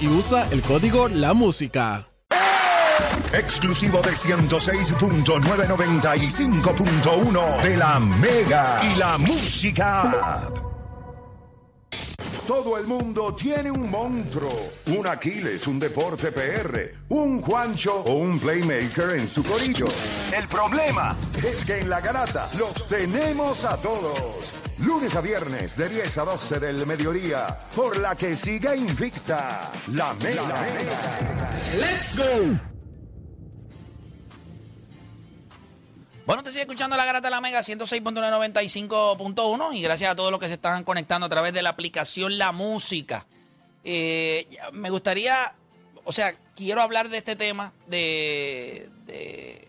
Y usa el código La Música. Exclusivo de 106.995.1 de la Mega y la Música. Todo el mundo tiene un monstruo, un Aquiles, un deporte PR, un Juancho o un Playmaker en su corillo. El problema es que en la garata los tenemos a todos. Lunes a viernes de 10 a 12 del mediodía, por la que sigue invicta la Mega. ¡Let's go! Bueno, te sigue escuchando la Garata de la Mega 106.95.1 y gracias a todos los que se están conectando a través de la aplicación La Música. Eh, me gustaría, o sea, quiero hablar de este tema de, de,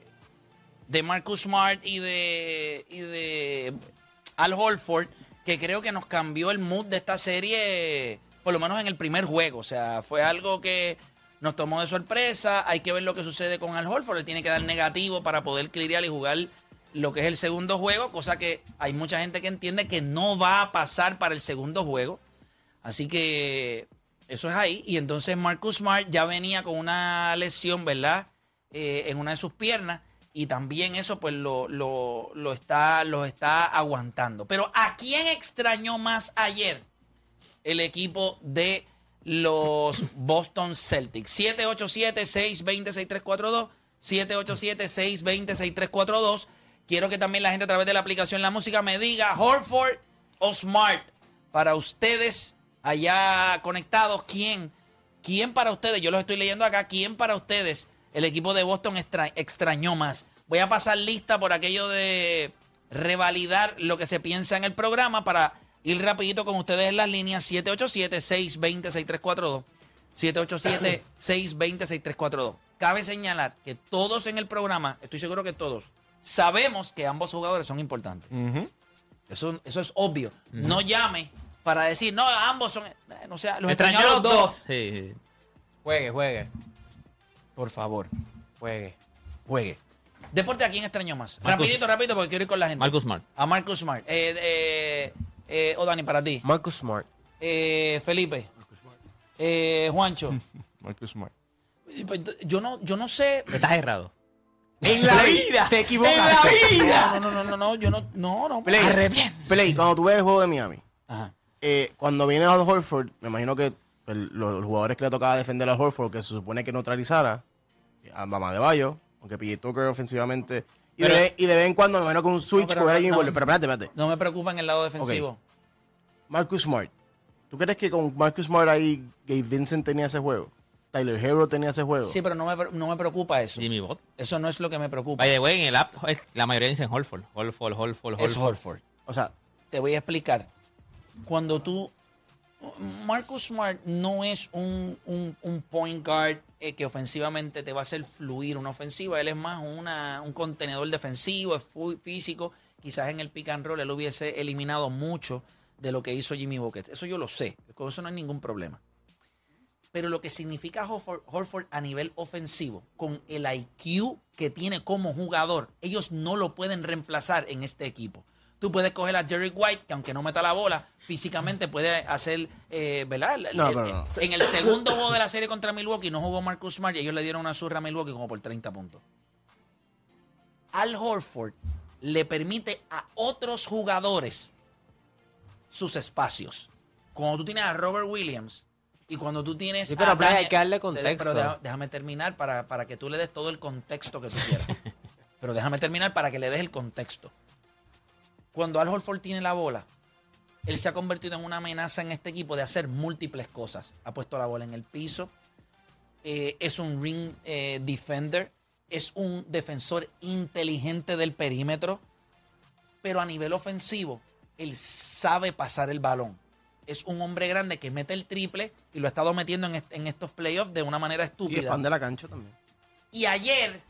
de Marcus Smart y de, y de Al Holford, que creo que nos cambió el mood de esta serie, por lo menos en el primer juego. O sea, fue algo que nos tomó de sorpresa. Hay que ver lo que sucede con Al Holford. Le tiene que dar negativo para poder clirear y jugar lo que es el segundo juego, cosa que hay mucha gente que entiende que no va a pasar para el segundo juego. Así que eso es ahí. Y entonces Marcus Smart ya venía con una lesión, ¿verdad? Eh, en una de sus piernas. Y también eso pues lo, lo, lo está, lo está aguantando. Pero ¿a quién extrañó más ayer el equipo de los Boston Celtics. 787-620-6342. 787-620-6342. Quiero que también la gente a través de la aplicación La Música me diga Horford o Smart. Para ustedes allá conectados, ¿quién? ¿Quién para ustedes? Yo los estoy leyendo acá. ¿Quién para ustedes el equipo de Boston extra- extrañó más? Voy a pasar lista por aquello de revalidar lo que se piensa en el programa para ir rapidito con ustedes en las líneas 787-620-6342. 787-620-6342. Cabe señalar que todos en el programa, estoy seguro que todos, sabemos que ambos jugadores son importantes. eso, eso es obvio. No llame para decir, no, ambos son... No sea, los Extrañó extrañó a los dos. Sí, sí. Juegue, juegue, Por favor, juegue. juegue. Deporte, ¿a quién extrañó más? Marcus- rapidito, rapidito, porque quiero ir con la gente. Marcus Smart. A Marcus Smart. Eh, eh, eh, o Dani, para ti. Marcus Smart. Eh, Felipe. Eh, Juancho. Marcus Smart. Pues, Yo no, yo no sé. Estás errado. En la vida. Te equivocaste. En la vida. No, no, no, no, no, yo no, no, no. Play, Play, cuando tú ves el juego de Miami, Ajá. eh, cuando viene Al Horford, me imagino que el- los, los jugadores que le tocaba defender a Horford, que se supone que neutralizara, a Bama de Bayo, aunque PJ Tucker ofensivamente. Y, Pero- de, vez- y de vez en cuando me imagino con un switch, pero no, Jimmy no. Butler. Pero espérate, espérate. No me preocupa en el lado defensivo. Marcus Smart. ¿Tú crees que con Marcus Smart ahí Gabe Vincent tenía ese juego? Tyler Hero tenía ese juego. Sí, pero no me, no me preocupa eso. Jimmy Bot. Eso no es lo que me preocupa. By the way, en el app, es- la mayoría dicen Holford. Holford, Holford, Holford. Es Horford. O sea, Te voy a explicar. Cuando tú. Marcus Smart no es un, un- point guard eh, que ofensivamente te va a hacer fluir una ofensiva. Él es más una- un contenedor defensivo, es físico. Quizás en el pick and roll él hubiese eliminado mucho de lo que hizo Jimmy Bucket. Eso yo lo sé. Con eso no hay ningún problema. Pero lo que significa Horford a nivel ofensivo, con el IQ que tiene como jugador, ellos no lo pueden reemplazar en este equipo. Tú puedes coger a Jerry White, que aunque no meta la bola, físicamente puede hacer, eh, ¿verdad? No, el- pero no. En el segundo juego de la serie contra Milwaukee no jugó Marcus Smart y ellos le dieron una zurra a Milwaukee como por 30 puntos. Al Horford le permite a otros jugadores sus espacios. Cuando tú tienes a Robert Williams y cuando tú tienes Sí, pero, a Play, hay Daniel- que darle Pero contexto. deja- déjame terminar para, para que tú le des todo el contexto que tú quieras. pero déjame terminar para que le des el contexto. Cuando Al Horford tiene la bola, él se ha convertido en una amenaza en este equipo de hacer múltiples cosas. Ha puesto la bola en el piso, eh, es un ring eh, defender, es un defensor inteligente del perímetro, pero a nivel ofensivo, él sabe pasar el balón. Es un hombre grande que mete el triple y lo ha estado metiendo en, est- en estos playoffs de una manera Y estúpida. expande la cancha también. Y ayer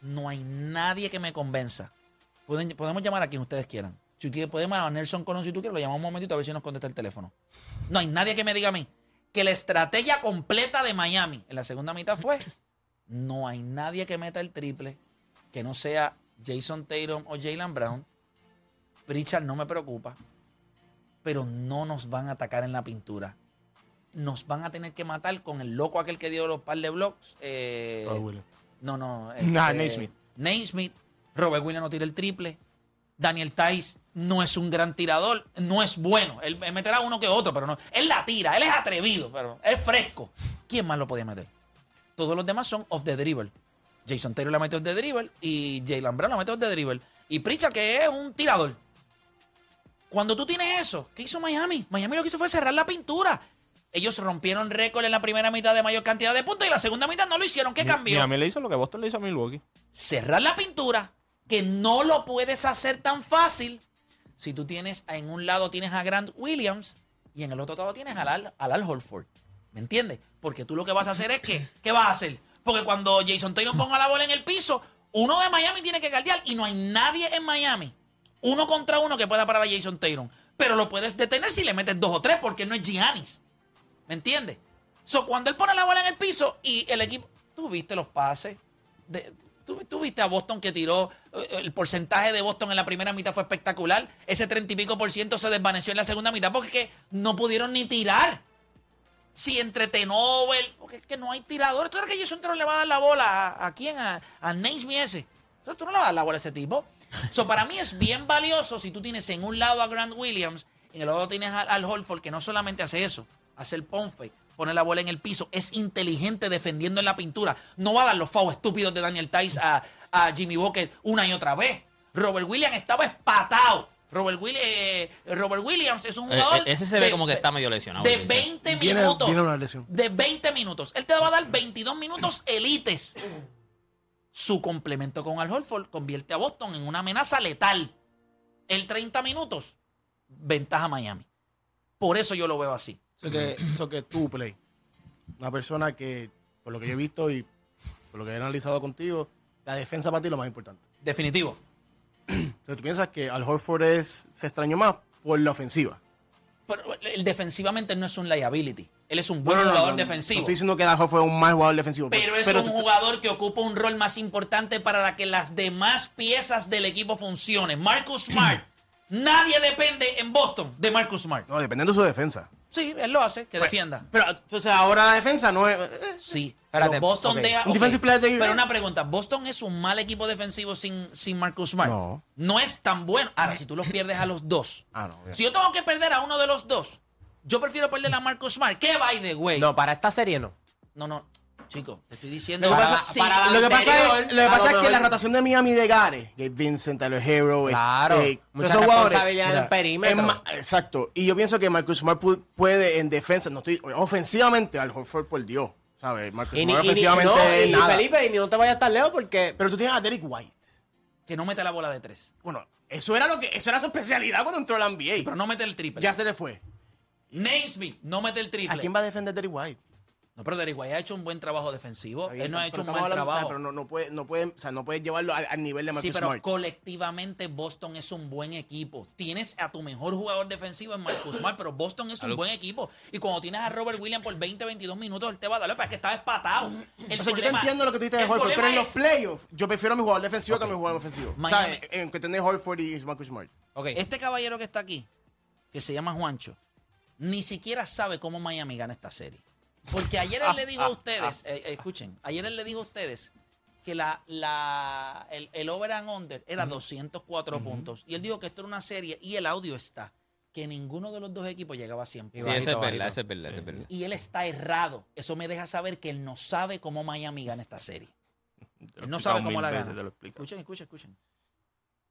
no hay nadie que me convenza. Pueden- podemos llamar a quien ustedes quieran. Si ustedes podemos llamar a Nelson Colón si tú quieres, lo llamamos un momentito a ver si nos contesta el teléfono. No hay nadie que me diga a mí que la estrategia completa de Miami en la segunda mitad fue no hay nadie que meta el triple que no sea Jason Tatum o Jalen Brown. Pritchard no me preocupa, pero no nos van a atacar en la pintura. Nos van a tener que matar con el loco aquel que dio los par de blocks. eh, no, no. Nah, este, Naismith. Naismith. Robert Williams no tira el triple. Daniel Tice no es un gran tirador. No es bueno. Él él meterá uno que otro, pero no. Él la tira. Él es atrevido, pero es fresco. ¿Quién más lo podía meter? Todos los demás son off the dribble. Jason Taylor la mete off the dribble y Jalen Brown la mete off the dribble. Y Pritchard, que es un tirador. Cuando tú tienes eso, ¿qué hizo Miami? Miami lo que hizo fue cerrar la pintura. Ellos rompieron récord en la primera mitad de mayor cantidad de puntos y la segunda mitad no lo hicieron. ¿Qué cambió? Miami le hizo lo que Boston le hizo a Milwaukee. cerrar la pintura, que no lo puedes hacer tan fácil si tú tienes, en un lado tienes a Grant Williams y en el otro lado tienes al Al, al Al Horford. ¿Me entiendes? Porque tú lo que vas a hacer es que, ¿qué vas a hacer? Porque cuando Jason Taylor ponga la bola en el piso, uno de Miami tiene que guardiar y no hay nadie en Miami, uno contra uno que pueda parar a Jason Taylor. Pero lo puedes detener si le metes dos o tres porque no es Giannis. ¿Me entiendes? So, cuando él pone la bola en el piso y el equipo. Tú viste los pases. de- tú, viste a Boston que tiró. eh, El porcentaje de Boston en la primera mitad fue espectacular. Ese treinta y pico por ciento se desvaneció en la segunda mitad porque no pudieron ni tirar. Si entre Tenovel, porque es que no hay tiradores. ¿Tú crees que Jason Taylor le va a dar la bola a, quién? A, a Naismith ese. Tú no le vas a dar la bola a ese tipo. So, para mí es bien valioso si tú tienes en un lado a Grant Williams y en el otro tienes al, al Holford, que no solamente hace eso, hace el pump pone la bola en el piso, es inteligente defendiendo en la pintura. No va a dar los fouls estúpidos de Daniel Tice a, a Jimmy Bucket una y otra vez. Robert Williams estaba espatado. Robert, Willi- eh, Robert Williams es un Eh, jugador. eh, ese se ve de- como que está medio lesionado. De sí. 20 Viene- minutos. viene una lesión. De 20 minutos. Él te va a dar 22 minutos elites. Su complemento con Al Horford convierte a Boston en una amenaza letal. El 30 minutos, ventaja a Miami. Por eso yo lo veo así. Eso que, eso que tú, Play, una persona que, por lo que yo he visto y por lo que he analizado contigo, la defensa para ti es lo más importante. Definitivo. Sea, tú piensas que Al Horford es, se extrañó más por la ofensiva. Pero él defensivamente no es un liability. Él es un buen No, no, jugador no, no defensivo. estoy diciendo que Al Horford es un mal jugador defensivo. Pero es pero un tú- jugador que ocupa un rol más importante para que las demás piezas del equipo funcionen. Marcus Smart. Nadie depende en Boston de Marcus Smart. No, dependiendo de su defensa. Sí, él lo hace, que defienda. Pero entonces ahora la defensa no es. eh, Sí, Espérate, pero Boston ok. deja. Un ok, defensive player de- Pero una pregunta: ¿Boston es un mal equipo defensivo sin, sin Marcus Smart? No. No es tan bueno. Ahora, si tú los pierdes a los dos. Ah, no. bien. Si yo tengo que perder a uno de los dos, yo prefiero perder a Marcus Smart. ¿Qué by the way? No, para esta serie no. no, no. Chico, te estoy diciendo. Lo que pasa, sí, para la lo que pasa es, lo que, pasa es que la rotación de Miami de Gare, que Vincent, Tyler Hero, Claro, eh, mucha responsabilidad en el mira, perímetro. exacto. Y yo pienso que Marcus Smart pu- puede en defensa, no estoy ofensivamente al Horford por Dios, ¿sabes? Marcus Smart ofensivamente no, y nada. Felipe, y ni no te vayas tan lejos porque Pero tú tienes a Derek White. que no mete la bola de tres. Bueno, eso era lo que eso era su especialidad cuando entró a la NBA. Pero no mete el triple. ya se le fue. Naismith no mete el triple. ¿A quién va a defender Derek White? No, pero Derek White ha hecho un buen trabajo defensivo. Está bien, Él no ha hecho un o sea, trabajo. pero no, no puede, no puede, o sea, no puedes llevarlo al, al nivel de Marcus Sí, pero Smart. colectivamente Boston es un buen equipo. Tienes a tu mejor jugador defensivo en Marcus Smart, pero Boston es un buen equipo. Y cuando tienes a Robert Williams por 20, 22 minutos, él te va a dar. Pero es que estaba espatado. El O sea, yo te entiendo lo que tú dices de el Horford, pero en los playoffs yo prefiero a mi jugador defensivo que a mi jugador ofensivo. Miami- O sea, en cuestión de Horford y Marcus Smart. Ok. Este caballero que está aquí, que se llama Juancho, ni siquiera sabe cómo Miami gana esta serie. Porque ayer él le dijo a ustedes, eh, eh, escuchen, ayer él le dijo a ustedes que la, la, el, el over and under era 204 puntos. Y él dijo que esto era una serie, y el audio está, que ninguno de los dos equipos llegaba a 100 Sí, puntos. eso es bajito, verdad, bajito. eso es verdad, eso es verdad. Y él está errado. Eso me deja saber que él no sabe cómo Miami gana esta serie. Él no sabe cómo la veces, gana. Escuchen, escuchen, escuchen.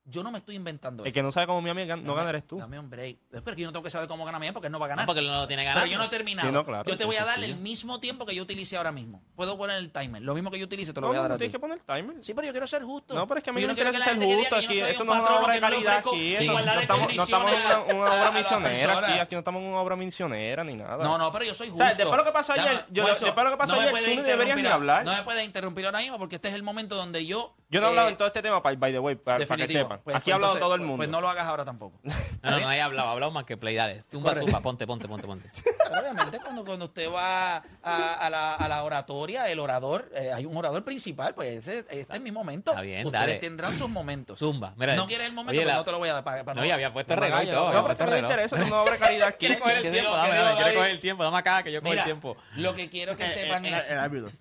Yo no me estoy inventando El esto. que no sabe cómo mi amiga no Dame- gana eres tú. Dame un break. Es porque yo no tengo que saber cómo gana Miami porque él no va a ganar. No, porque él no lo tiene ganado. Pero yo no he terminado. Sí, no, claro, yo te voy a dar sí. el mismo tiempo que yo utilicé ahora mismo. Puedo poner el timer. Lo mismo que yo utilice te lo No, voy a no, dar no a ti. tienes que poner timer. Sí, pero yo quiero ser justo. No, pero es que a mí Yo no me quiero interesa que la ser gente que diga justo que yo aquí. soy Esto un no es una obra de que no le caridad ofrezco aquí. esto igualdad no de estamos, no estamos en una, condiciones una a- obra misionera aquí. Aquí no estamos en una obra misionera ni nada. No, no, pero yo soy O justo. sea, después de lo que pasó ayer, yo- después de lo que pasó me ayer, tú no deberías ni interrumpir a- hablar. No me puedes interrumpir ahora mismo porque este es el momento donde yo. Yo no he hablado eh, en todo este tema, by, by the way, para, para que sepan. Pues, Aquí pues ha hablado entonces, todo el pues- mundo. Pues no lo hagas ahora tampoco. No, no, no he hablado, he hablado más que play. Dale, zumba, ponte, ponte, ponte, ponte. Pero obviamente cuando, cuando usted va a, a la, a la oratoria, el orador, eh, hay un orador principal, pues ese, este es mi momento. Está bien, Ustedes dale. tendrán sus momentos. Zumba. Mira, no quieres el momento, oye, pues la- no te lo voy a dar para, para No, ya había puesto reloj y no, todo. No, pero no me interesa, es una obra de caridad. Quiere coger el tiempo, dame, quiere coger el tiempo, dame acá que yo cojo el tiempo. lo que quiero que Eh, sepan es el árbitro.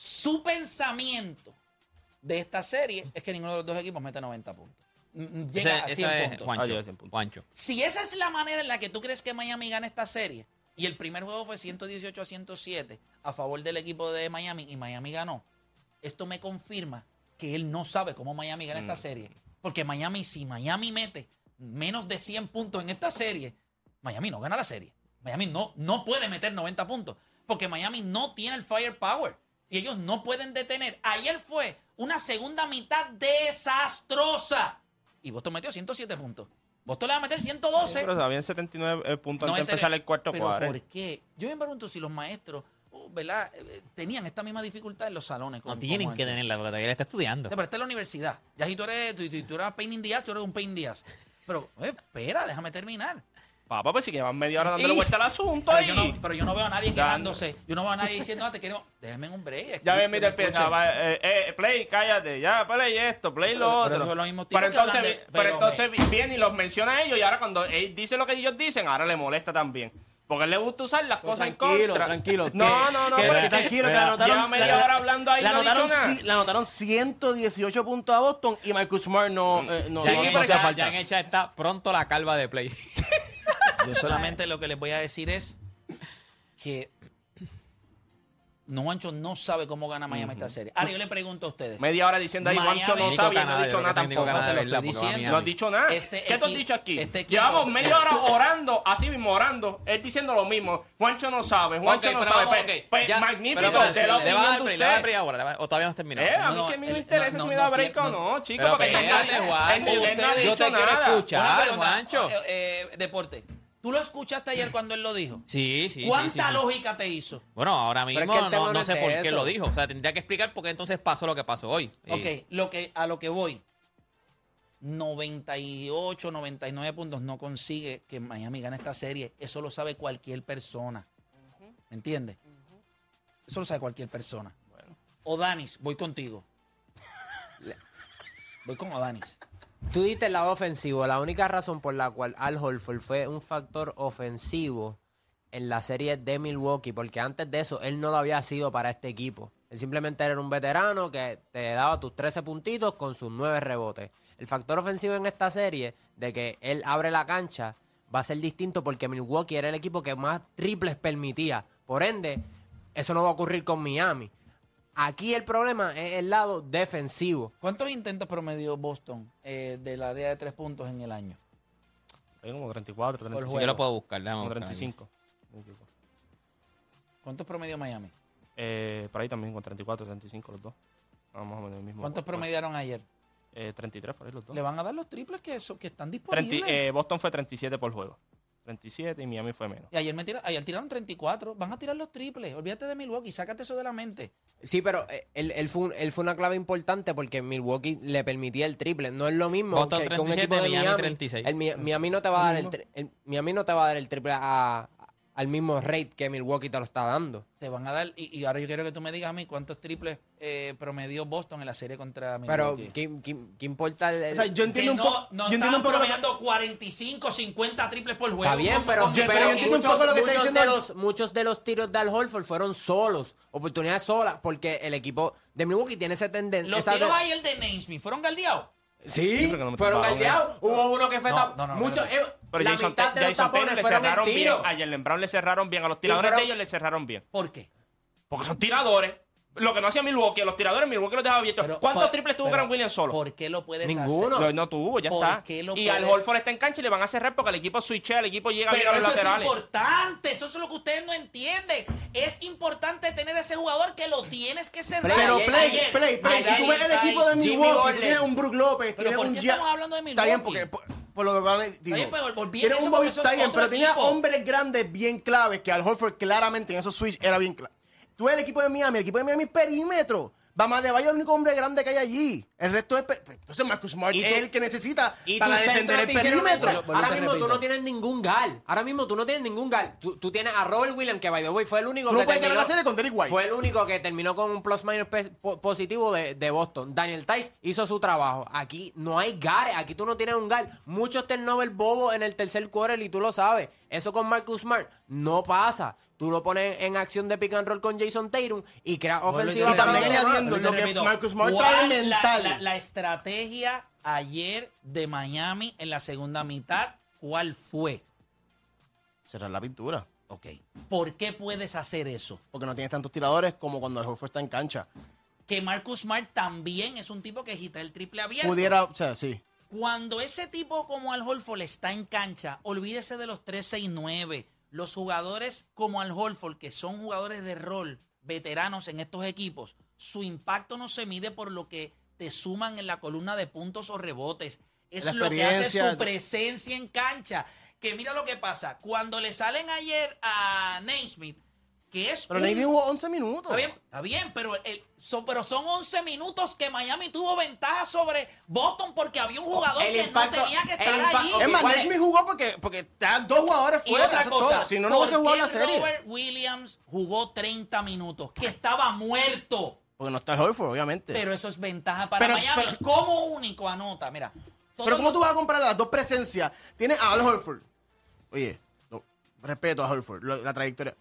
Su pensamiento de esta serie es que ninguno de los dos equipos mete 90 puntos. Mm, mm, Llega Ese, a ese 100 es puntos. Juancho. llega a 100 puntos. Juancho. Si esa es la manera en la que tú crees que Miami gana esta serie, y el primer juego fue 118 a 107 a favor del equipo de Miami y Miami ganó, esto me confirma que él no sabe cómo Miami gana esta serie. Porque Miami, si Miami mete menos de 100 puntos en esta serie, Miami no gana la serie. Miami no, no puede meter 90 puntos. Porque Miami no tiene el firepower. Y ellos no pueden detener. Ayer fue una segunda mitad desastrosa. Y Boston metió 107 puntos. Boston le va a meter 112. Pero habían 79 eh, puntos No antes de empezar el cuarto Pero cuadro. ¿por qué? Yo me pregunto si los maestros, oh, ¿verdad? Eh, Tenían esta misma dificultad en los salones. No tienen con que tenerla porque todavía él está estudiando. Sí, Pero está en la universidad. Ya si tú eres, tú, tú- tú eras pain in the ass, tú eres un pain in the ass. Pero, eh, espera, déjame terminar. Papá, pues si que llevan media hora dándole Y- vuelta al asunto Pero yo, ahí. no, pero yo no veo a nadie Dando. quejándose. Yo no veo a nadie diciendo, ah, te queremos. Déjame un break. Ya ven, mira, empieza, escuchen. va, eh, eh, play, cállate, ya, play esto, play lo Pero- otro. pero son los mismos tipos Pero que entonces, hablan de- vi- pero pero entonces vi- viene y los menciona a ellos y ahora cuando él dice lo que ellos dicen, ahora le molesta también. Porque a él le gusta usar las cosas en tranquilo, contra. tranquilo, No, que- no, no, que- pero que es que- tranquilo, que la anotaron- Lleva media la- hora hablando ahí no ha dicho anotaron, nada. ci- le anotaron 118 puntos a Boston y Marcus Smart no, eh, no, Ya, no- en no hacía hecha, falta. ya en hecha está pronto la calva de play. Yo solamente lo que les voy a decir es que No Juancho no sabe cómo gana Miami esta serie. Ahora yo le pregunto a ustedes. Media hora diciendo ahí, Juancho no y no ha dicho nada tampoco. Te lo estoy diciendo. No has Miami. dicho nada. Este ¿Qué tú has dicho aquí? este Llevamos media hora orando, así mismo orando, él diciendo lo mismo. Juancho no sabe, Juancho no pero sabe. vamos, ok, ya, magnífico, pero, pero, de la ¿Le va a dar break? ¿Le va a dar usted. break ahora? ¿Le va- ¿O todavía no has terminado? Eh, a mí No, que a mí me el- interesa no, si no, me da no, break o no. no, chico, Pero porque Juancho, yo te quiero nada. escuchar. Juancho. eh, eh, deporte. ¿Tú lo escuchaste ayer cuando él lo dijo? Sí, sí, ¿Cuánta sí, sí. lógica te hizo? Bueno, ahora mismo es que no, no no es sé por qué lo dijo. O sea, tendría que explicar por qué entonces pasó lo que pasó hoy. Y- Ok, lo que, a lo que voy. 98, 99 puntos no consigue que Miami gane esta serie. Eso lo sabe cualquier persona. ¿Me entiendes? Eso lo sabe cualquier persona. Odanis, voy contigo. Voy con Odanis. Tú diste el lado ofensivo. La única razón por la cual Al Horford fue un factor ofensivo en la serie de Milwaukee, porque antes de eso él no lo había sido para este equipo. Él simplemente era un veterano que te daba tus 13 puntitos con sus 9 rebotes. El factor ofensivo en esta serie, de que él abre la cancha, va a ser distinto porque Milwaukee era el equipo que más triples permitía. Por ende, eso no va a ocurrir con Miami. Aquí el problema es el lado defensivo. ¿Cuántos intentos promedió Boston eh, del área de tres puntos en el año? Hay como 34, Por 35. Sí, yo lo puedo buscar. déjame Como buscar aquí. 35. ¿Cuántos promedió Miami? Eh, por ahí también, con 34, 35 los dos. Vamos a ver el mismo. ¿Cuántos promediaron ayer? Eh, 33 por ahí los dos. Le van a dar los triples que, eso- que están 30 disponibles. eh, Boston fue 37 por juego. 37 y Miami fue menos. Y ayer, me tira- ayer tiraron 34. Van a tirar los triples. Olvídate de Milwaukee. Sácate eso de la mente. Sí, pero eh, él, él fue, un- él fue una clave importante porque Milwaukee le permitía el triple. No es lo mismo Boston que, que un 37, equipo de Miami Miami. 36. El Mi- Miami no te va a dar el, el- Miami no te va a dar el triple a- al mismo rate que Milwaukee te lo está dando. Te van a dar. Y, y ahora yo quiero que tú me digas a mí cuántos triples eh, promedió Boston en la serie contra Pero Milwaukee. ¿qué, qué- qué importa? el- O sea, yo Que entiendo un no, poco. no yo entiendo un poco promediando 45, 50 triples por juego. Está bien, pero, yo- pero pero yo entiendo un poco lo que está muchos diciendo de el- los muchos de los tiros de Al Horford fueron solos, oportunidades solas, porque el equipo de Milwaukee tiene esa tendencia. Los esa tiros de- ayer de Naismith fueron galdeados. Sí, pero no fueron galdeados. Hubo uno que fue No, no, no, mucho, eh, Pero la Jason, mitad de los Jason Taylor tapones le fueron en cerraron bien. tiro. A Jalen Brown le cerraron bien. A los tiradores fueron- de ellos le cerraron bien. ¿Por qué? Porque son tiradores. Lo que no hacía Milwaukee, los tiradores Milwaukee los dejaba abiertos. Pero, ¿Cuántos por- triples tuvo pero, Grant Williams solo? ¿Por qué lo puedes Ninguno. hacer? No, no tuvo, ya ¿Por está. qué lo Y al puede- Holford está en cancha y le van a cerrar porque el equipo switchea, el equipo llega bien Pero a los eso es laterales. importante, eso es lo que ustedes no entienden. Es importante tener ese jugador que lo tienes que cerrar. Pero Ayer- play, Ayer- play, play. Si tú ves el ayer- equipo de Jimmy Milwaukee, Butler. tú tienes un Brook López, Pero tienes ¿por un qué estamos hablando de Está bien, Milwaukee? porque por, por lo que pero tienes eso un Bobby, eso otro pero tenía equipo. hombres grandes bien claves que al Horford claramente en esos switch era bien clave. Tú ves el equipo de Miami, el equipo de Miami es perímetro. Bama de Bayo es el único hombre grande que hay allí. El resto es. pe- Entonces Marcus Smart es el que necesita para defender el perímetro. Ahora mismo tú no tienes ningún gal. Ahora mismo tú no tienes ningún gal. Tú, tú tienes a Robert Williams, que by the way fue el único no que terminó- la serie con Derrick White. Fue el único que terminó con un plus minus positivo de, de Boston. Daniel Tice hizo su trabajo. Aquí no hay gares, aquí tú no tienes un gal. Muchos turnovers bobos en el tercer quarter y tú lo sabes. Eso con Marcus Smart no pasa. Tú lo pones en acción de pick and roll con Jason Tatum y creas ofensiva. Y también añadiendo lo que Marcus Smart ¿cuál trae la- mental. La, la estrategia ayer de Miami en la segunda mitad, ¿cuál fue? Cerrar la pintura. Ok. ¿Por qué puedes hacer eso? Porque no tienes tantos tiradores como cuando el Horford está en cancha. Que Marcus Smart también es un tipo que agita el triple abierto. Pudiera, o sea, sí. Cuando ese tipo como Al Holford está en cancha, olvídese de los 3-6-9. Los jugadores como Al Holford, que son jugadores de rol, veteranos en estos equipos, su impacto no se mide por lo que te suman en la columna de puntos o rebotes. Es lo que hace su presencia en cancha. Que mira lo que pasa. Cuando le salen ayer a Naismith, que es Pero un- Navy jugó 11 minutos. Está bien, está bien, pero, el- so- pero son 11 minutos que Miami tuvo ventaja sobre Boston porque había un jugador El que impacto- no tenía que estar allí. Es más. Naismith jugó porque, porque están dos jugadores Y fuera. otra eso es cosa, todo. Si no, no ¿por hubiese jugado qué la serie. Robert Williams jugó 30 minutos, que estaba muerto. Porque no está el Horford, obviamente. Pero eso es ventaja para Pero- Miami. pero- como único anota, mira. Pero ¿cómo tú vas a comparar las dos presencias? Tienes a Al Horford. Oye, no, respeto a Horford, la trayectoria.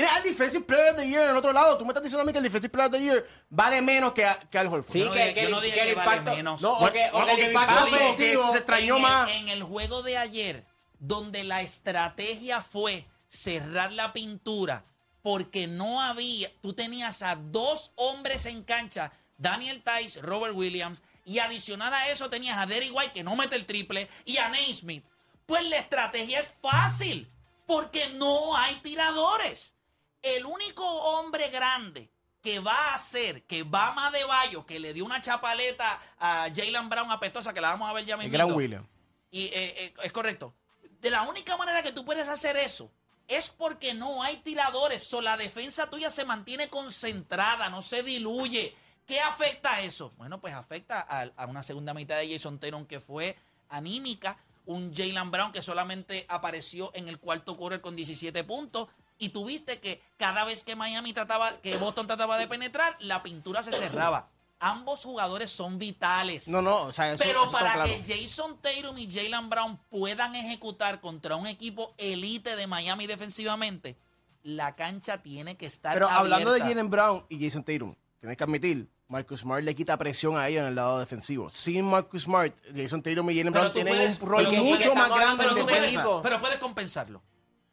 Tienes al Defensive Player of the Year en el otro lado. Tú me estás diciendo a mí que el Defensive Player of the Year vale menos que, a- que Al Horford. Sí, Yo no que, que, yo no dije que el que vale impacto. menos. No, o Bueno, que, o bueno, que el que el impacto impacto ofensivo. que se extrañó en más. El, en el juego de ayer, donde la estrategia fue cerrar la pintura, porque no había, tú tenías a dos hombres en cancha, Daniel Tice, Robert Williams, y adicional a eso tenías a Derry White, que no mete el triple, y a Naismith. Pues la estrategia es fácil, porque no hay tiradores. El único hombre grande que va a hacer que Bama de Bayo, que le dio una chapaleta a Jalen Brown apestosa, que la vamos a ver ya mismo. Gran William. Y eh, eh, es correcto. De la única manera que tú puedes hacer eso es porque no hay tiradores. So, la defensa tuya se mantiene concentrada, no se diluye. ¿Qué afecta eso? Bueno, pues afecta a, a una segunda mitad de Jason Tatum que fue anímica. Un Jalen Brown que solamente apareció en el cuarto quarter con 17 puntos. Y tuviste que cada vez que Miami trataba, que Boston trataba de penetrar, la pintura se cerraba. Ambos jugadores son vitales. No, no, o sea, eso, Pero eso para claro. que Jason Tatum y Jalen Brown puedan ejecutar contra un equipo elite de Miami defensivamente, la cancha tiene que estar Pero hablando de. Jalen Brown y Jason Tatum, tienes que admitir, Marcus Smart le quita presión a ellos en el lado defensivo. Sin Marcus Smart, Jason Tatum y Jalen Brown tienen puedes- un rol mucho más grande pero, en puedes, defensa. pero puedes compensarlo.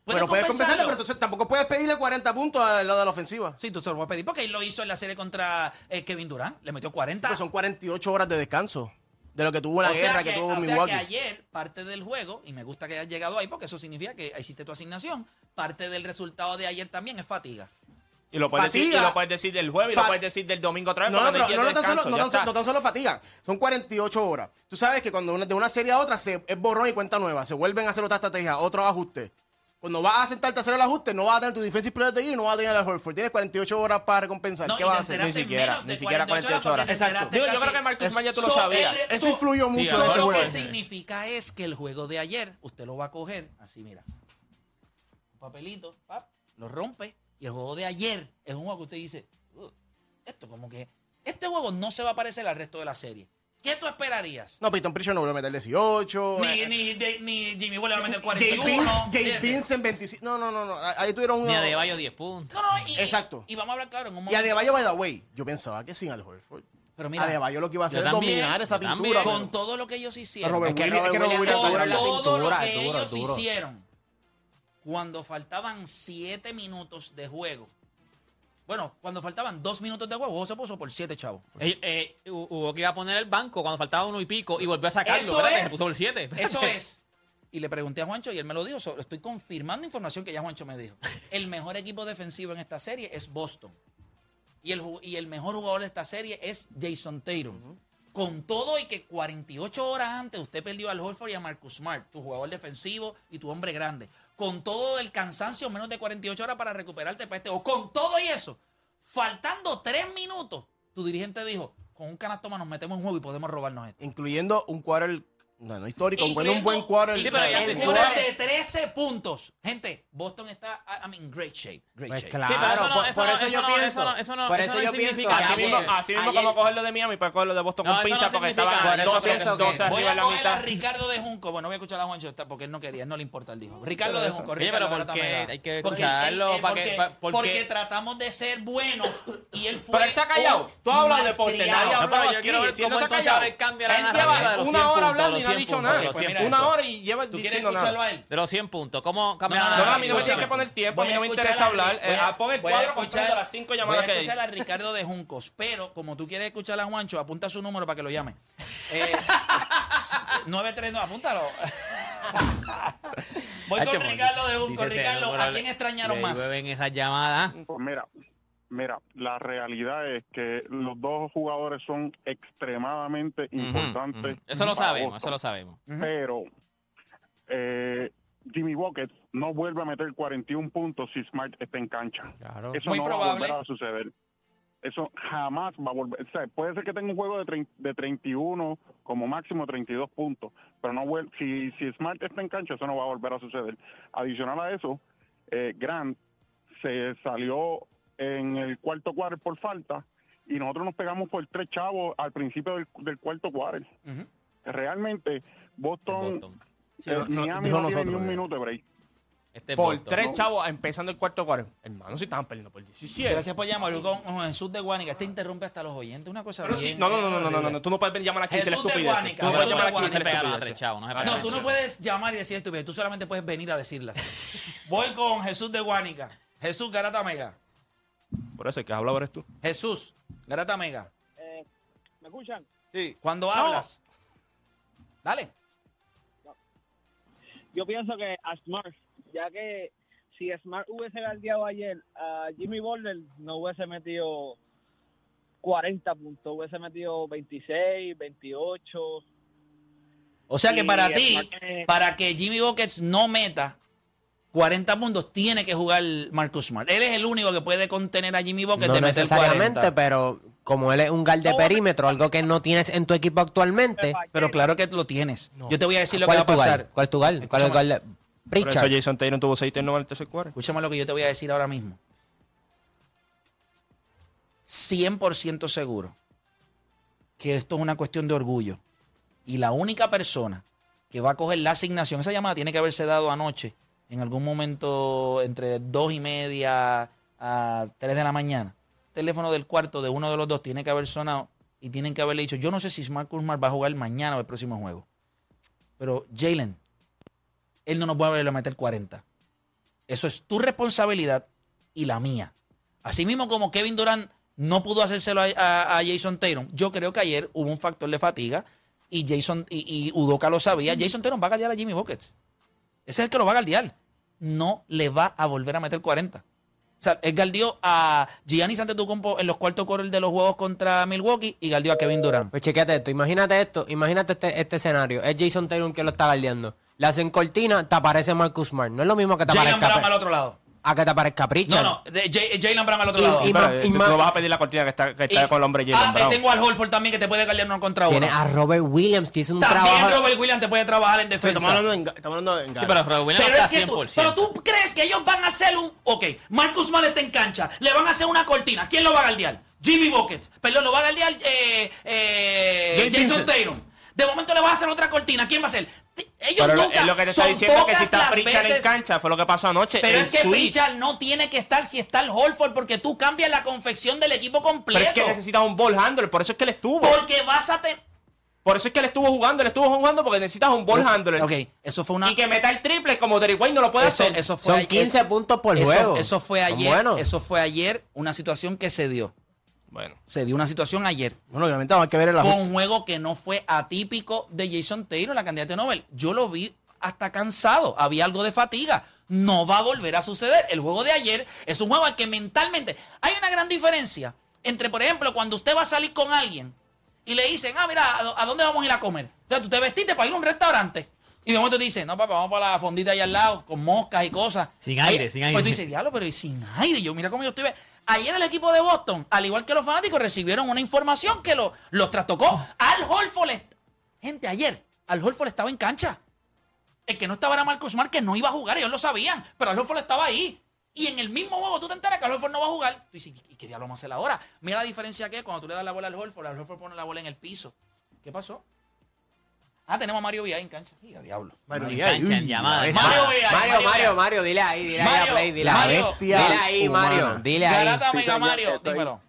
Pero puedes compensarle, pero entonces tampoco puedes pedirle 40 puntos al lado de la ofensiva. Sí, tú se lo vas a pedir porque él lo hizo en la serie contra eh, Kevin Durant. Le metió 40. Pues son 48 horas de descanso de lo que tuvo la o sea guerra que, que, tuvo o sea Milwaukee. que ayer, parte del juego, y me gusta que hayas llegado ahí porque eso significa que hiciste tu asignación, parte del resultado de ayer también es fatiga. Y lo puedes decir, y lo puedes decir del jueves y lo puedes decir del domingo otra vez. No, pero no, no tan solo, no, tan, no tan solo fatiga, son 48 horas. Tú sabes que cuando una- de una serie a otra se, es borrón y cuenta nueva, se vuelven a hacer otra estrategia, otro ajuste. Cuando vas a sentarte a hacer el ajuste, no vas a tener tu defensive player de y no vas a tener al Horford. Tienes 48 horas para recompensar. No, ¿Qué vas a hacer? Ni siquiera, ni siquiera 48 horas. Exacto. Digo, yo creo que Marcus Smart ya tú lo sabías. el- Eso so- influyó mucho so, en ese lo que significa es que el juego de ayer, usted lo va a coger así, mira. Un papelito, pap, lo rompe. Y el juego de ayer es un juego que usted dice, "Ugh, esto como que, este juego no se va a parecer al resto de la serie. ¿Qué tú esperarías? No, Peyton Pritchard no vuelve a meter 18. Ni, eh, ni, de- ni Jimmy va a meter Gabe 41. Vince, Gabe ¿entiendes? Vince en 25. No, no, no, no. Ahí tuvieron Ni uno. a Debayo 10 puntos. No, no, y, Exacto. Y, y vamos a hablar claro en un Y momento. Adebayo, by the way, yo pensaba que sin Al Horford Pero mira, Adebayo lo que iba a hacer es dominar esa pintura. Con con todo lo que ellos hicieron, Robert Es que Williams- es que Williams con todo pintura, lo que duro, ellos duro. hicieron, cuando faltaban siete minutos de juego, bueno, cuando faltaban dos minutos de juego, juego se puso por siete, chavos. Eh, eh, hu- hubo que ir a poner el banco cuando faltaba uno y pico y volvió a sacarlo. Eso Espérate, es. se puso por 7. Eso es. Y le pregunté a Juancho y él me lo dijo. so- estoy confirmando información que ya Juancho me dijo. El mejor equipo defensivo en esta serie es Boston. Y el, y el mejor jugador de esta serie es Jason Tatum. Con todo y que 48 horas antes usted perdió al Horford y a Marcus Smart, tu jugador defensivo y tu hombre grande. Con todo el cansancio, menos de 48 horas para recuperarte para este. O con todo y eso, faltando tres minutos, tu dirigente dijo, con un canasto más nos metemos en juego y podemos robarnos esto. Incluyendo un quarter, no, no histórico, Incluyendo- un buen quarter. Sí, pero jugadores sí, de 13 puntos. Gente, Boston está, I mean, great shape. Great Pues shape. claro, por, eso por yo pienso. eso no- por eso yo pienso. Así mismo, así mismo como cogerlo de Miami, puedes cogerlo de Boston No, con pinza porque eso 12, pienso que- 12 Voy arriba a en la coger a mitad. Ricardo de Junco. Bueno, voy a escuchar a Juancho porque él no quería, no le importa, él dijo. Ricardo de. Junco. Oye, Ricardo pero ¿por qué? Hay que escucharlo, él- él- ¿para qué? porque- tratamos de ser buenos y él fue. Pero él se ha callado. un Tú hablas de deporte, nadie ha No, pero hablado yo quiero ver cómo no se ha entonces callado. ahora él cambia la narrativa de los una 100 hora puntos, no ha 100 dicho puntos, nada. Pues 100 mira Una hora y lleva ¿Tú quieres diciendo escucharlo nada. a él? De los 100 puntos. ¿Cómo cambia No, la no, No, no, a mí no me tienes que poner tiempo, a mí no me interesa a- hablar. voy Eh, a- pon el voy a cuadro escuchar- las cinco llamadas Voy que a hay. escuchar a Ricardo de Juncos, pero como tú quieres escuchar a Juancho, apunta su número para que lo llame. Eh, 939, apúntalo. Voy con Ricardo de Juncos. Ricardo, ¿a quién extrañaron más? llueven esas llamadas. Pues mira, mira, la realidad es que los dos jugadores son extremadamente importantes. Eso lo sabemos, Boston. eso lo sabemos. Pero eh, Jimmy Buckets no vuelve a meter 41 puntos si Smart está en cancha. Claro. Eso Muy no va a volver a suceder. Eso jamás va a volver. O sea, puede ser que tenga un juego de, de 31, como máximo 32 puntos, pero no vuel- si, si Smart está en cancha, eso no va a volver a suceder. Adicional a eso, eh, Grant se salió en el cuarto cuarto por falta y nosotros nos pegamos por tres chavos al principio del, del cuarto. Ujú. Realmente, Boston, Boston. Sí, no- eh, no- Miami no tiene ni nosotros, un ya. minuto de break. Este es Por Boston. tres chavos empezando el cuarto cuarto. Hermano, si estaban perdiendo por 17. Gracias por llamar. Voy Con Jesús de Guánica. Este interrumpe hasta los oyentes. Una cosa bien. no, no, no, no, no, no, horrible. no, tú no puedes llamar aquí y decir Jesús de estupidez. Tú no puedes llamar de aquí y No decir estupidez. no No, tú no puedes llamar y decir estupidez. Tú solamente puedes venir a decirlas. Voy con Jesús de Guánica. Jesús Garata Mega. Por eso el que habla ahora eres tú. Jesús Garata Mega. ¿Me escuchan? Cuando hablas. Dale. Yo pienso que a Smart, ya que si Smart hubiese guardiado ayer, a Jimmy Butler no hubiese metido 40 puntos, hubiese metido 26, 28. O sea que para ti, para que Jimmy Buckets no meta 40 puntos, tiene que jugar Marcus Smart. Él es el único que puede contener a Jimmy Buckets No de meter necesariamente, 40. pero como él es un guard de perímetro, algo que no tienes en tu equipo actualmente. Pero claro que lo tienes. Yo te voy a decir lo que ¿Cuál va es a pasar. ¿Cuál es tu guard? ¿Cuál es el guard de- Por eso. Jason Taylor tuvo 6 turnovers en el tercer cuarto. Escúchame lo que yo te voy a decir ahora mismo. 100% seguro que esto es una cuestión de orgullo. Y la única persona que va a coger la asignación, esa llamada tiene que haberse dado anoche, en algún momento entre dos y media a 3 de la mañana. Teléfono del cuarto de uno de los dos tiene que haber sonado y tienen que haberle dicho, yo no sé si Smart Kumar va a jugar mañana o el próximo juego. Pero Jalen, él no nos va a volver a meter 40. Eso es tu responsabilidad y la mía. Asimismo como Kevin Durant no pudo hacérselo a, a- a Jason Tatum, yo creo que ayer hubo un factor de fatiga y Jason y, y Udoka lo sabía. Jason Tatum va a galdear a Jimmy Buckets. Ese es el que lo va a galdear. No le va a volver a meter 40. O sea, él galdeó a Giannis Antetokounmpo en los cuartos quarters de los juegos contra Milwaukee y galdeó a Kevin Durant. Pues chequete esto, imagínate esto, imagínate este, este escenario. Es Jason Taylor que lo está guardiando. Le hacen cortina, te aparece Marcus Smart. No es lo mismo que te Jalen aparezca, Brown al otro lado. A que te aparezca Pritchard. No, no, de- Jalen Brown al otro Y- lado. y- Pero, eh, y si tú no vas a pedir la cortina que está, que está Y- con el hombre ah, Jalen y Brown. tengo al Holford también que te puede galdear uno contra uno. Tiene a Robert Williams que hizo un También trabajo. Robert Williams te puede trabajar en defensa. estamos hablando en, ga- estamos hablando en Sí, pero Robert Williams Pero, está es que tú, 100%. pero tú crees que ellos van a hacer un. Ok, Marcus Smart está en cancha. Le van a hacer una cortina. ¿Quién lo va a galdear? Jimmy Buckets. Perdón, lo va a galdear eh, eh, Jason. Tatum. De momento le vas a hacer otra cortina. ¿Quién va a ser? Ellos Pero lo- nunca, es lo que te está son diciendo que pocas si está las Pritchard en veces- cancha, fue lo que pasó anoche. Pero es que switch. Pritchard no tiene que estar si está el Holford porque tú cambias la confección del equipo completo. Pero es que necesitas un ball handler, por eso es que él estuvo. Porque vas a tener... Por eso es que él estuvo jugando, él estuvo jugando porque necesitas un ball handler. Ok, eso fue una... Y que meta el triple como Derrick White no lo puede Eso, hacer. eso fue Son ayer- 15 puntos por eso- juego. Eso fue ayer. Eso fue ayer una situación que se dio. Bueno. Se dio una situación ayer. Bueno, obviamente hay que ver el Fue un juego que no fue atípico de Jason Taylor, la candidata de Nobel. Yo lo vi hasta cansado. Había algo de fatiga. No va a volver a suceder. El juego de ayer es un juego al que mentalmente. Hay una gran diferencia entre, por ejemplo, cuando usted va a salir con alguien y le dicen, ah, mira, ¿a, a dónde vamos a ir a comer? O sea, tú te vestiste para ir a un restaurante. Y de momento te dicen, no, papá, vamos para la fondita allá al lado, con moscas y cosas. Sin aire, Ahí- sin aire. Pues tú dices, diablo, pero ¿y sin aire. Yo, mira cómo yo estoy. ve- Ayer el equipo de Boston, al igual que los fanáticos, recibieron una información que lo- los trastocó. Al Holford. Gente, ayer, Al Holford estaba en cancha. El que no estaba era Marcus Smart, que no iba a jugar, ellos lo sabían. Pero Al Holford estaba ahí. Y en el mismo juego tú te enteras que Al Holford no va a jugar. Tú dices, ¿y qué diablo vamos a hacer ahora? Mira la diferencia que es cuando tú le das la bola al Holford, Al Holford pone la bola en el piso. ¿Qué pasó? Ah, tenemos a Mario Villay en cancha. Y a diablo. Mario Villay. Mario Villay. Mario, Mario, Villay. Mario, dile ahí, dile ahí Mario, a Play, dile la ahí. bestia Dile ahí, humana. Mario, dile ahí. Garata Mega Mario, estoy- dímelo.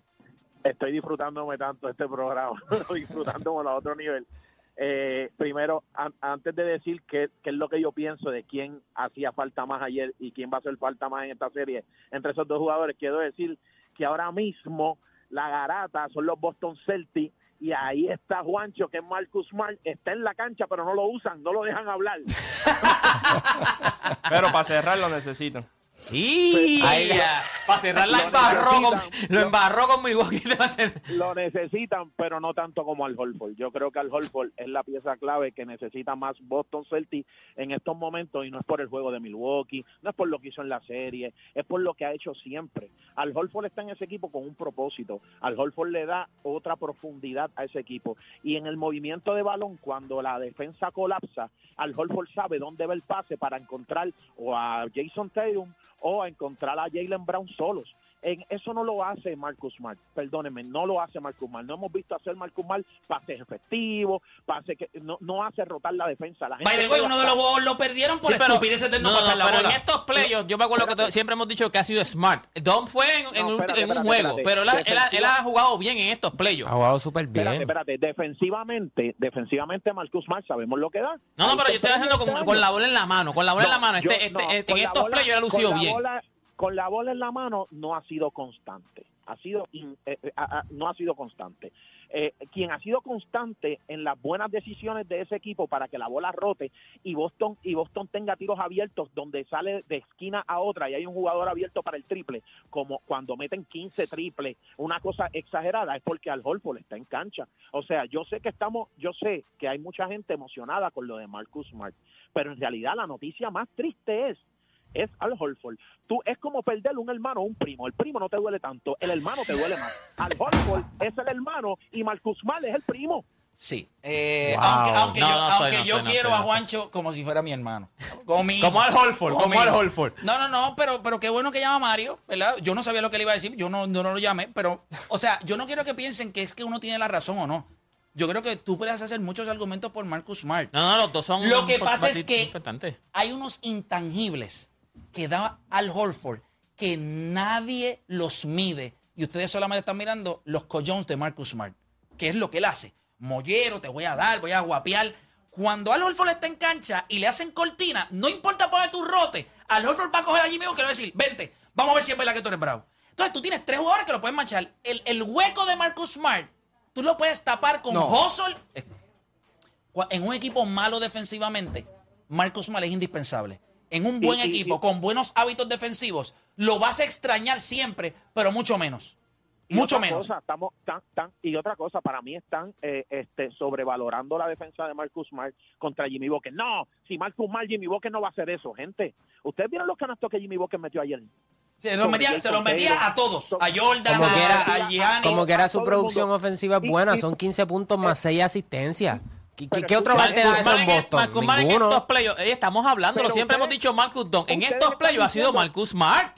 estoy disfrutándome tanto este programa, estoy disfrutándome a otro nivel. Eh, primero, an- antes de decir qué, qué es lo que yo pienso de quién hacía falta más ayer y quién va a hacer falta más en esta serie entre esos dos jugadores, quiero decir que ahora mismo la garata son los Boston Celtics y ahí está Juancho, que es Marcus Smart, está en la cancha, pero no lo usan, no lo dejan hablar. Pero para cerrar lo necesitan. Y Ahí para cerrar la Lo embarró con, necesitan. lo embarró con Milwaukee. Lo necesitan, pero no tanto como al Holford. Yo creo que al Holford es la pieza clave que necesita más Boston Celtics en estos momentos y no es por el juego de Milwaukee, no es por lo que hizo en la serie, es por lo que ha hecho siempre. Al Holford está en ese equipo con un propósito. Al Holford le da otra profundidad a ese equipo. Y en el movimiento de balón, cuando la defensa colapsa, al Holford sabe dónde va el pase para encontrar o a Jason Tatum o a encontrar a Jalen Brown solos. En eso no lo hace Marcus Smart, perdónenme, no lo hace Marcus Smart. No hemos visto hacer Marcus Smart pases efectivos, pases que no, no hace rotar la defensa. La gente By the way, juega uno de los juegos lo perdieron por Sí, estupideces de no, no, pasar no, la pero bola. en estos playoffs, yo me acuerdo que siempre hemos dicho que ha sido smart. Dom fue en, un, espérate, en un juego, espérate. pero él, ha- él ha, él ha jugado bien en estos Ha playoffs. jugado súper Espérate, bien. espérate, defensivamente, defensivamente Marcus Smart sabemos lo que da. No, no, pero yo estoy haciendo con, con la bola en la mano. Con la bola en la No, mano. yo- Este, este, no, este- en la estos playoffs él ha lucido bien. bola- con la bola en la mano no ha sido constante. Ha sido eh, eh, no ha sido constante. Eh, quien ha sido constante en las buenas decisiones de ese equipo para que la bola rote y Boston y Boston tenga tiros abiertos donde sale de esquina a otra y hay un jugador abierto para el triple, como cuando meten 15 triples, una cosa exagerada es porque Al Holford está en cancha. O sea, yo sé que estamos, yo sé que hay mucha gente emocionada con lo de Marcus Smart, pero en realidad la noticia más triste es es Al Holford. Tú es como perder un hermano o un primo. El primo no te duele tanto, el hermano te duele más. Al Holford es el hermano y Marcus Smart es el primo. Sí. Eh, Wow. Aunque, aunque No, yo, no estoy, aunque no yo estoy, no quiero a Juancho como si fuera mi hermano. Como, mi Como hijo. al Holford, como mi al. Holford. No, no, no, pero, pero qué bueno que llama a Mario, ¿verdad? Yo no sabía lo que le iba a decir, yo no, no, no lo llamé, pero, o sea, yo no quiero que piensen que es que uno tiene la razón o no. Yo creo que tú puedes hacer muchos argumentos por Marcus Smart. No, no, los dos son. Lo que pasa es que- hay unos intangibles que da Al Horford que nadie los mide. Y ustedes solamente están mirando los collones de Marcus Smart, que es lo que él hace. Mollero, te voy a dar, voy a guapear. Cuando Al Horford está en cancha y le hacen cortina, no importa poner tu rote, Al Horford va a coger allí mismo que le va a decir, vente, vamos a ver si es verdad que tú eres bravo. Entonces tú tienes tres jugadores que lo pueden manchar. El, el hueco de Marcus Smart, tú lo puedes tapar con No. hustle. En un equipo malo defensivamente, Marcus Smart es indispensable. En un buen Y- equipo, y- con buenos hábitos defensivos, lo vas a extrañar siempre, pero mucho menos. Mucho otra menos. cosa, estamos tan, tan, y otra cosa, para mí están eh, este, sobrevalorando la defensa de Marcus Smart contra Jimmy Booker. No, si Marcus Smart, Jimmy Booker no va a hacer eso, gente. Ustedes vieron los canastos que Jimmy Booker metió ayer. Se los metía, se los metía a todos. A Jordan, Como a, que era- a Giannis. Como que era su producción ofensiva buena, son 15 puntos más 6 asistencias. ¿Qué, qué- qué otro escucha, gol te da Marcus eso en Boston? Marcus Smart en estos playoffs. eh, estamos hablándolo. Pero Siempre hemos dicho Marcus Don. En estos playoffs ha sido Marcus Smart.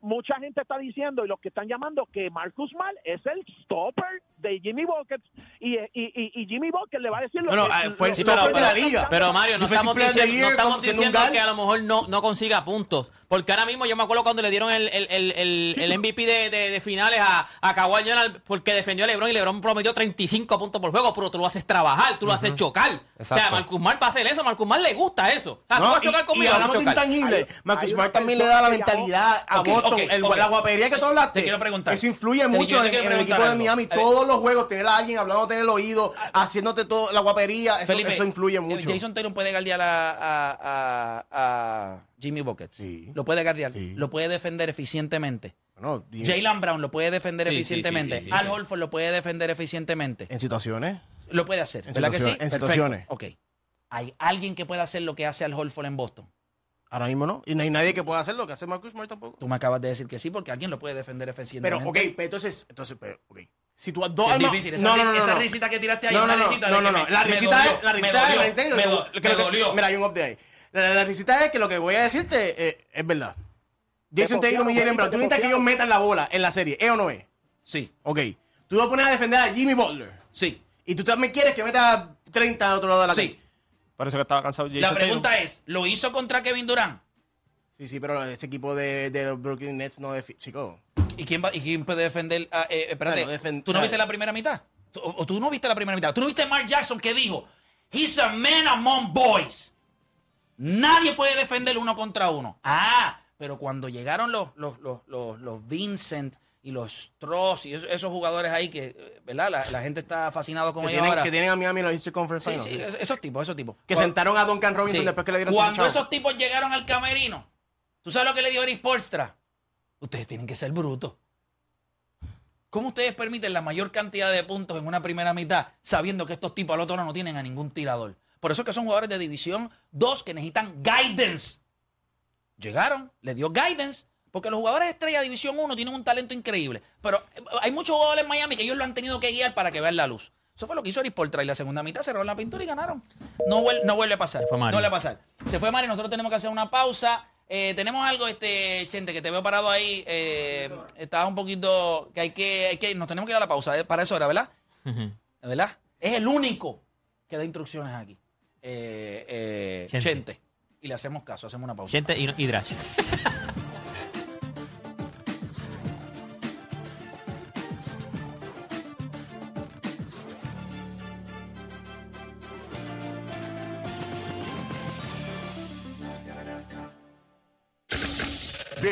Mucha gente está diciendo, y los que están llamando, que Marcus Smart es el stopper de Jimmy Buckets y, y, y, y Jimmy Buckets le va a decir lo Bueno, que... ah, fue el stopper lo- de la liga. Pero Mario, no estamos diciendo, no estamos diciendo que a lo mejor no, no consiga puntos. Porque ahora mismo yo me acuerdo cuando le dieron el, el, el, el, el MVP de, de, de finales a, a Kawhi Leonard porque defendió a LeBron y LeBron prometió 35 puntos por juego, pero tú lo haces trabajar, tú lo haces chocar. O sea. Marcus Smart va a hacer eso, Marcus Smart le gusta eso. O sea, tú No, vas a y, chocar y conmigo, hablamos de intangible. Marcus también le da la mentalidad a Boston. La guapería que tú hablaste. Te quiero preguntar. Eso influye mucho en, el equipo de. Miami. Todos los juegos, tener a alguien hablando en el oído, haciéndote todo la guapería. Eso, Felipe, eso influye eh, mucho. Jason Taylor puede guardiar a, a, a, a Jimmy Buckets. Sí. Lo puede guardiar. Sí. Lo puede defender eficientemente. Bueno, Jalen Brown lo puede defender Sí, eficientemente. sí, sí, sí, Al sí. Horford lo puede defender eficientemente. en situaciones. Lo puede hacer. En ¿Verdad que sí? en Perfecto. situaciones. Ok. ¿Hay alguien que pueda hacer lo que hace Al Horford en Boston? Ahora mismo no. Y no hay nadie que pueda hacer lo que hace Marcus Smart tampoco. Tú me acabas de decir que sí, porque alguien lo puede defender Pero, eficientemente. ok, pero entonces, entonces, pero, ok. Si tú has dos Es armas- difícil. Esa, No, no, no, no, esa no. risita que tiraste ahí No, es una no, no, risita no, no, que no. La risita dolió, es, la risita es. Mira, hay un update ahí. La, la risita es que lo que voy a decirte eh, es verdad. Jason Te Tatum y Jalen Brown, tú necesitas que ellos metan la bola en la serie, ¿eh o no es? Sí, Ok. Tú vas a poner a defender a Jimmy Butler. sí. Y tú también quieres que meta 30 al otro lado de la Sí. cancha. Parece que estaba cansado Jason La Tatum. pregunta es, ¿lo hizo contra Kevin Durant? Sí, sí, pero ese equipo de, de los Brooklyn Nets no defi- Chico. ¿Y quién, va, y quién puede defender? ah, eh, espérate, Bueno, defen- ¿tú no viste la primera mitad? ¿Tú- ¿O o tú no viste la primera mitad? ¿Tú no viste a Mark Jackson que dijo, He's a man among boys? Nadie puede defender uno contra uno. Ah, pero cuando llegaron los, los, los, los, los Vincent y los Tross y esos, esos jugadores ahí que, eh, ¿verdad? La, la gente está fascinado con Que ellos tienen, ahora. que tienen a Miami en los Eastern Conference Sí, Finals. sí, esos tipos, esos tipos. Que Cuando- sentaron a Duncan Robinson Sí. después que le dieron Cuando chavo. esos tipos llegaron al camerino, ¿tú sabes lo que le dijo Eric Polstra? Ustedes tienen que ser brutos. ¿Cómo ustedes permiten la mayor cantidad de puntos en una primera mitad sabiendo que estos tipos al otro lado no tienen a ningún tirador? Por eso es que son jugadores de división 2 que necesitan guidance. Llegaron, le dio guidance, porque los jugadores de estrella de división 1 tienen un talento increíble. Pero eh, hay muchos jugadores en Miami que ellos lo han tenido que guiar para que vean la luz. Eso fue lo que hizo Eric Polstra y la segunda mitad cerraron la pintura y ganaron. No vuelve a pasar. Se fue Mario. No vuelve a pasar. Se fue Mario, nosotros tenemos que hacer una pausa. Eh, tenemos algo, este, Chente, que te veo parado ahí. Eh, estabas un poquito. que hay que, hay que. Nos tenemos que ir a la pausa. eh, Para eso era, ¿verdad? Ujú. ¿Verdad? Es el único que da instrucciones aquí. Eh, eh, Chente. Chente. Y le hacemos caso, hacemos una pausa. Gente y, y Drash.